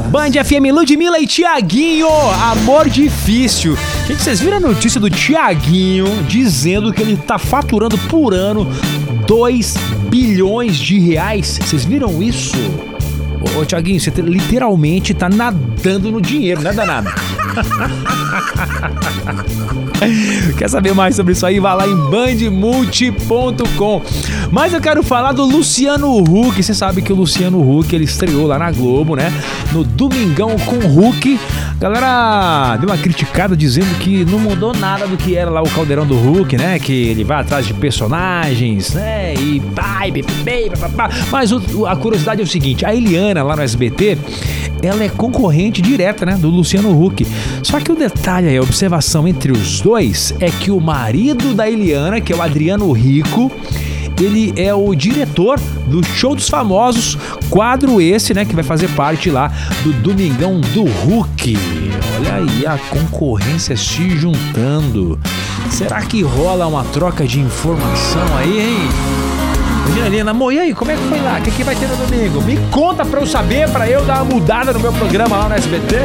Band FM, Ludmilla e Tiaguinho, amor difícil. Gente, vocês viram a notícia do Tiaguinho dizendo que ele tá faturando por ano 2 bilhões de reais? Vocês viram isso? Ô, Tiaguinho, você literalmente tá nadando no dinheiro, não é danado? Quer saber mais sobre isso aí? Vá lá em bandmulti.com. Mas eu quero falar do Luciano Huck. Você sabe que o Luciano Huck ele estreou lá na Globo, né? No Domingão com Huck. Galera deu uma criticada dizendo que não mudou nada do que era lá o Caldeirão do Hulk, né? Que ele vai atrás de personagens, né? E pai, Mas a curiosidade é o seguinte: a Eliana lá no SBT, ela é concorrente direta, né? Do Luciano Huck. Só que o detalhe, a observação entre os dois é que o marido da Eliana, que é o Adriano Rico, ele é o diretor do Show dos Famosos, quadro esse, né, que vai fazer parte lá do Domingão do Hulk. Olha aí a concorrência se juntando. Será que rola uma troca de informação aí, hein? Imagina ali, e aí, como é que foi lá? O que, que vai ter no domingo? Me conta pra eu saber, pra eu dar uma mudada no meu programa lá no SBT.